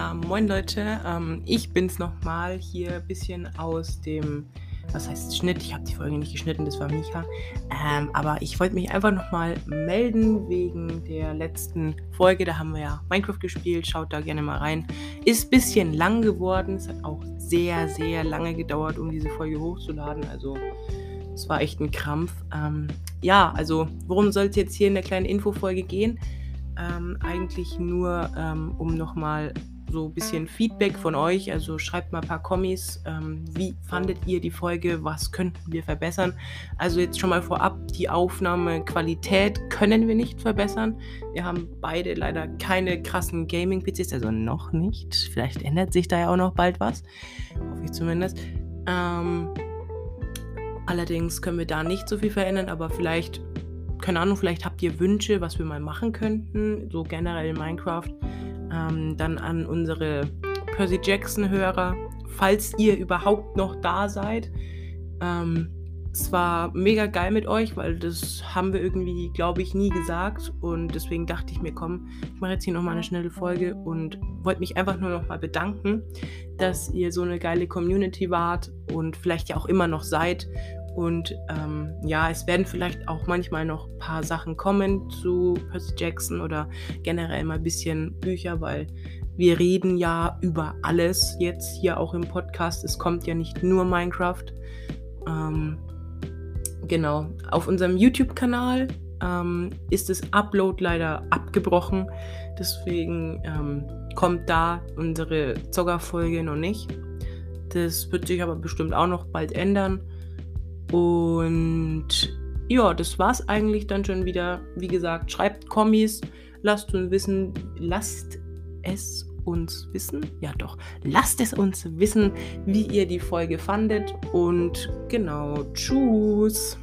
moin Leute, ähm, ich bin's nochmal hier ein bisschen aus dem, was heißt Schnitt? Ich habe die Folge nicht geschnitten, das war Micha. Ähm, aber ich wollte mich einfach nochmal melden wegen der letzten Folge. Da haben wir ja Minecraft gespielt, schaut da gerne mal rein. Ist ein bisschen lang geworden, es hat auch sehr, sehr lange gedauert, um diese Folge hochzuladen. Also es war echt ein Krampf. Ähm, ja, also worum soll es jetzt hier in der kleinen Infofolge gehen? Ähm, eigentlich nur, ähm, um nochmal so ein bisschen Feedback von euch. Also schreibt mal ein paar Kommis. Ähm, wie fandet ihr die Folge? Was könnten wir verbessern? Also jetzt schon mal vorab, die Aufnahmequalität können wir nicht verbessern. Wir haben beide leider keine krassen Gaming-PCs, also noch nicht. Vielleicht ändert sich da ja auch noch bald was. Hoffe ich zumindest. Ähm, allerdings können wir da nicht so viel verändern, aber vielleicht keine Ahnung, vielleicht habt ihr Wünsche, was wir mal machen könnten, so generell in Minecraft. Ähm, dann an unsere Percy Jackson-Hörer, falls ihr überhaupt noch da seid. Ähm, es war mega geil mit euch, weil das haben wir irgendwie, glaube ich, nie gesagt. Und deswegen dachte ich mir, komm, ich mache jetzt hier nochmal eine schnelle Folge und wollte mich einfach nur nochmal bedanken, dass ihr so eine geile Community wart und vielleicht ja auch immer noch seid. Und ähm, ja, es werden vielleicht auch manchmal noch ein paar Sachen kommen zu Percy Jackson oder generell mal ein bisschen Bücher, weil wir reden ja über alles jetzt hier auch im Podcast. Es kommt ja nicht nur Minecraft. Ähm, genau, auf unserem YouTube-Kanal ähm, ist das Upload leider abgebrochen. Deswegen ähm, kommt da unsere Zoggerfolge noch nicht. Das wird sich aber bestimmt auch noch bald ändern. Und ja, das war's eigentlich dann schon wieder. Wie gesagt, schreibt Kommis, lasst uns wissen, lasst es uns wissen. Ja, doch, lasst es uns wissen, wie ihr die Folge fandet. Und genau, tschüss.